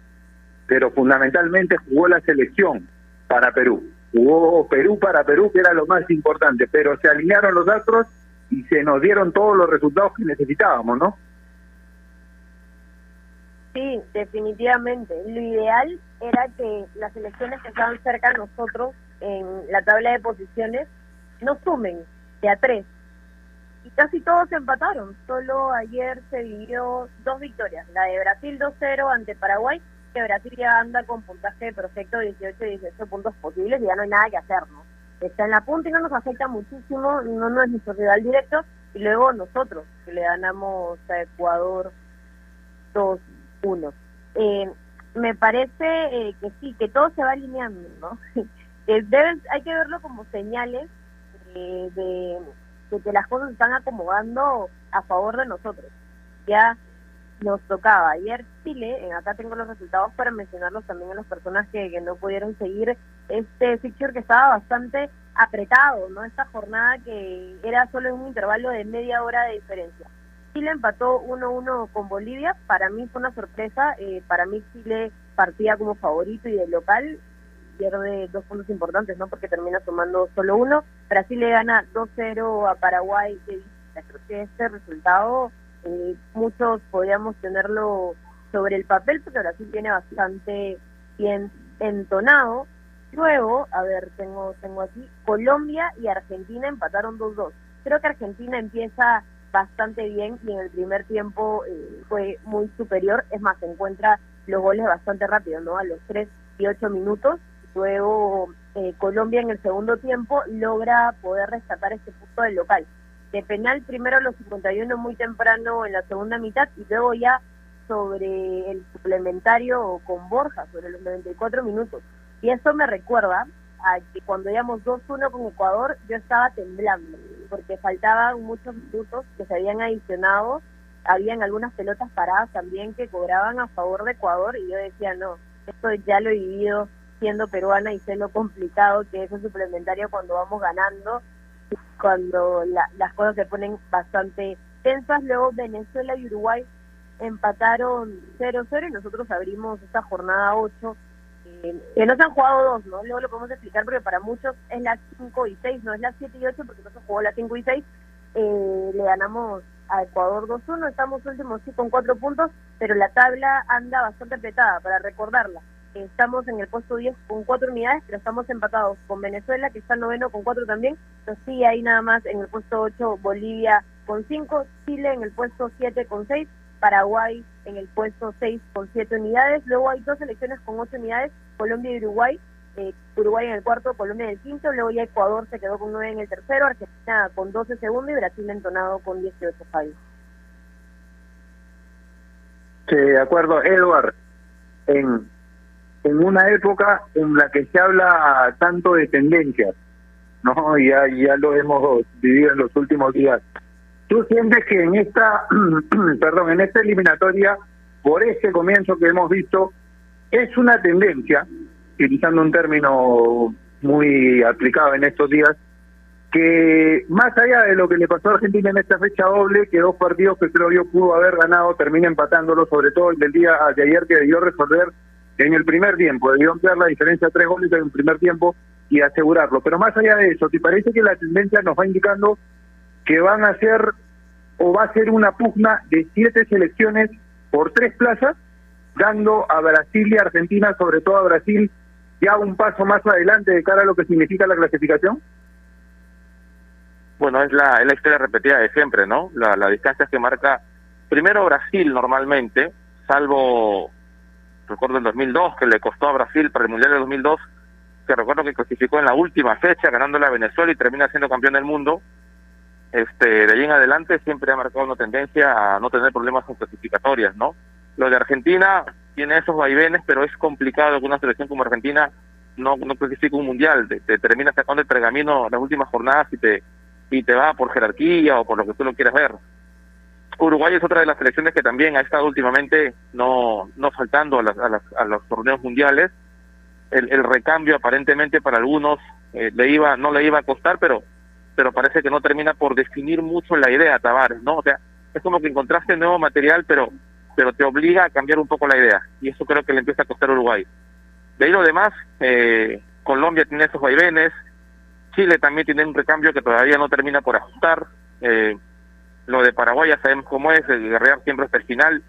pero fundamentalmente jugó la selección para Perú. Jugó Perú para Perú, que era lo más importante, pero se alinearon los astros y se nos dieron todos los resultados que necesitábamos, ¿no? Sí, definitivamente. Lo ideal era que las elecciones que estaban cerca de nosotros en la tabla de posiciones no sumen de a tres. Y casi todos empataron. Solo ayer se vivió dos victorias. La de Brasil 2-0 ante Paraguay, que Brasil ya anda con puntaje de 18 y 18 puntos posibles y ya no hay nada que hacer, ¿no? Está en la punta y no nos afecta muchísimo, no, no es nuestro rival directo. Y luego nosotros, que le ganamos a Ecuador 2-1. Eh, me parece eh, que sí, que todo se va alineando, ¿no? hay que verlo como señales de, que las cosas están acomodando a favor de nosotros. Ya nos tocaba ayer Chile, acá tengo los resultados para mencionarlos también a las personas que, no pudieron seguir este fixture que estaba bastante apretado, ¿no? Esta jornada que era solo en un intervalo de media hora de diferencia. Chile empató 1-1 con Bolivia, para mí fue una sorpresa, eh, para mí Chile partía como favorito y de local, pierde dos puntos importantes, ¿no? Porque termina sumando solo uno. Brasil le gana 2-0 a Paraguay. Creo que este resultado eh, muchos podríamos tenerlo sobre el papel porque Brasil tiene bastante bien entonado. Luego, a ver, tengo tengo aquí Colombia y Argentina empataron 2-2. Creo que Argentina empieza bastante bien y en el primer tiempo eh, fue muy superior. Es más, encuentra los goles bastante rápido, ¿no? A los 3 y 8 minutos Luego eh, Colombia en el segundo tiempo logra poder rescatar este punto del local. De penal primero los 51 muy temprano en la segunda mitad y luego ya sobre el suplementario con Borja, sobre los 94 minutos. Y eso me recuerda a que cuando íbamos 2-1 con Ecuador yo estaba temblando porque faltaban muchos minutos que se habían adicionado. Habían algunas pelotas paradas también que cobraban a favor de Ecuador y yo decía, no, esto ya lo he vivido siendo peruana y sé lo complicado que es el suplementario cuando vamos ganando, cuando las cosas se ponen bastante tensas. Luego Venezuela y Uruguay empataron 0-0 y nosotros abrimos esta jornada 8, eh, que no se han jugado dos, ¿no? Luego lo podemos explicar porque para muchos es la 5 y 6, no es la 7 y 8 porque no se jugó la 5 y 6. Eh, le ganamos a Ecuador 2-1, estamos últimos sí con 4 puntos, pero la tabla anda bastante apretada, para recordarla. Estamos en el puesto 10 con 4 unidades, pero estamos empatados con Venezuela, que está noveno con 4 también. Pero sí, hay nada más en el puesto 8 Bolivia con 5, Chile en el puesto 7 con 6 Paraguay en el puesto 6 con 7 unidades. Luego hay dos selecciones con 8 unidades, Colombia y Uruguay. Eh, Uruguay en el cuarto, Colombia en el quinto, luego ya Ecuador se quedó con 9 en el tercero, Argentina con 12 segundo y Brasil entonado con 18 fallos. Sí, de acuerdo, Edward. En, en una época en la que se habla tanto de tendencias, ¿no? Ya, ya lo hemos vivido en los últimos días. ¿Tú sientes que en esta, perdón, en esta eliminatoria, por este comienzo que hemos visto, es una tendencia, utilizando un término muy aplicado en estos días, que más allá de lo que le pasó a Argentina en esta fecha doble, que dos partidos que creo yo pudo haber ganado, termina empatándolo, sobre todo el del día de ayer que debió resolver en el primer tiempo, debió ampliar la diferencia de tres goles en el primer tiempo y asegurarlo. Pero más allá de eso, ¿te parece que la tendencia nos va indicando que van a ser o va a ser una pugna de siete selecciones por tres plazas, dando a Brasil y Argentina, sobre todo a Brasil, ya un paso más adelante de cara a lo que significa la clasificación? Bueno, es la, es la historia repetida de siempre, ¿no? La, la distancia que marca primero Brasil normalmente, salvo, recuerdo el 2002, que le costó a Brasil para el Mundial de 2002, que recuerdo que clasificó en la última fecha, ganándole a Venezuela y termina siendo campeón del mundo. Este, de ahí en adelante siempre ha marcado una tendencia a no tener problemas con clasificatorias, ¿no? Lo de Argentina tiene esos vaivenes, pero es complicado que una selección como Argentina no, no clasifique un mundial, te, te termina sacando el pergamino las últimas jornadas y te y te va por jerarquía o por lo que tú lo quieras ver. Uruguay es otra de las selecciones que también ha estado últimamente no no faltando a, las, a, las, a los torneos mundiales. El, recambio aparentemente para algunos eh, le iba no le iba a costar, pero pero parece que no termina por definir mucho la idea Tavares, ¿no? O sea, es como que encontraste nuevo material, pero pero te obliga a cambiar un poco la idea y eso creo que le empieza a costar Uruguay. De ahí lo demás, eh, Colombia tiene esos vaivenes, Chile también tiene un recambio que todavía no termina por ajustar. Eh, lo de Paraguay ya sabemos cómo es, el guerrear siempre hasta el final.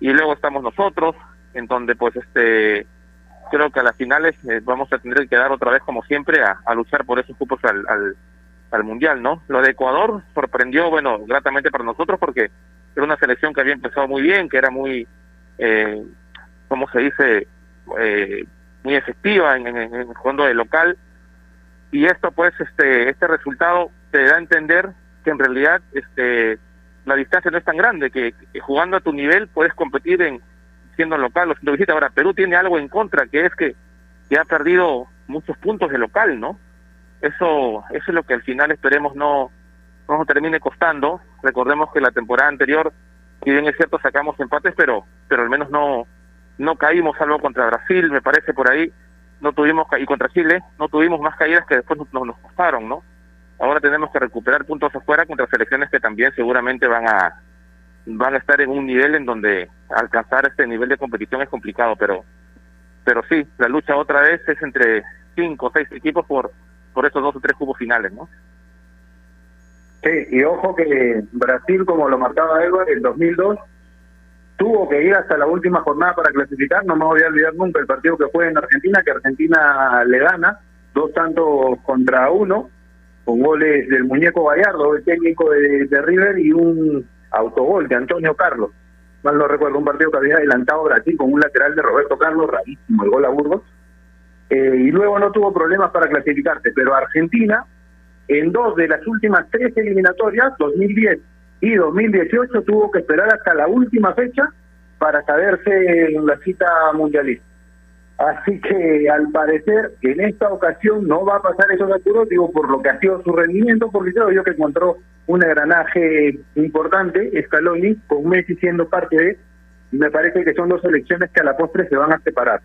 Y luego estamos nosotros, en donde pues este creo que a las finales eh, vamos a tener que quedar otra vez como siempre a, luchar por esos cupos al, al, al, mundial, ¿no? Lo de Ecuador sorprendió, bueno, gratamente para nosotros porque era una selección que había empezado muy bien, que era muy, eh, ¿cómo se dice? Eh, muy efectiva en, en, en jugando de local y esto pues este este resultado te da a entender que en realidad este la distancia no es tan grande que, jugando a tu nivel puedes competir en siendo local o siendo visita ahora Perú tiene algo en contra que es que, que ha perdido muchos puntos de local no eso eso es lo que al final esperemos no no nos termine costando. Recordemos que la temporada anterior si bien es cierto sacamos empates pero pero al menos no no caímos algo contra Brasil me parece por ahí. No tuvimos, y contra Chile, no tuvimos más caídas que después nos, nos costaron, ¿no? Ahora tenemos que recuperar puntos afuera contra selecciones que también seguramente van a van a estar en un nivel en donde alcanzar este nivel de competición es complicado, pero pero sí, la lucha otra vez es entre cinco o seis equipos por por esos dos o tres cubos finales, ¿no? Sí, y ojo que Brasil, como lo marcaba Edward, en 2002 tuvo que ir hasta la última jornada para clasificar, no me voy a olvidar nunca el partido que fue en Argentina, que Argentina le gana, dos tantos contra uno, con goles del muñeco Gallardo, el técnico de, River, y un autogol de Antonio Carlos. Mal no recuerdo, un partido que había adelantado Brasil con un lateral de Roberto Carlos, rarísimo el gol a Burgos. Eh, y luego no tuvo problemas para clasificarse, pero Argentina, en dos de las últimas tres eliminatorias, 2010 y 2018 tuvo que esperar hasta la última fecha para saberse en la cita mundialista. Así que al parecer en esta ocasión no va a pasar esos apuros, digo, por lo que ha sido su rendimiento, porque creo yo que encontró un engranaje importante, Scaloni, con Messi siendo parte de, me parece que son dos selecciones que a la postre se van a separar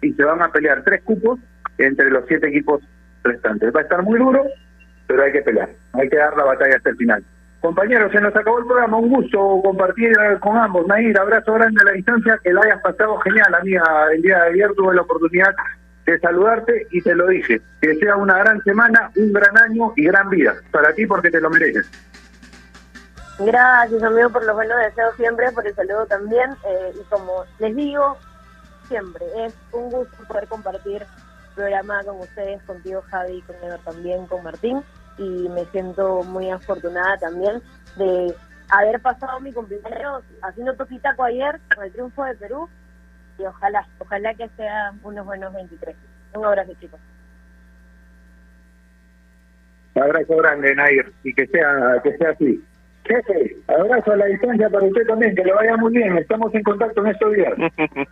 y se van a pelear tres cupos entre los siete equipos restantes. Va a estar muy duro, pero hay que pelear, hay que dar la batalla hasta el final. Compañeros, se nos acabó el programa. Un gusto compartir con ambos. Nair, abrazo grande a la distancia. Que la hayas pasado genial, amiga. El día de ayer tuve la oportunidad de saludarte y te lo dije. Que sea una gran semana, un gran año y gran vida. Para ti porque te lo mereces. Gracias, amigo, por los buenos deseos siempre, por el saludo también. Eh, y como les digo, siempre es un gusto poder compartir programa con ustedes, contigo, Javi, con también, con Martín y me siento muy afortunada también de haber pasado mi cumpleaños haciendo toquitaco ayer con el triunfo de Perú y ojalá, ojalá que sea unos buenos 23. Un abrazo chicos. Abrazo grande, Nair, y que sea, que sea así. Jefe, abrazo a la distancia para usted también, que le vaya muy bien. Estamos en contacto en estos días.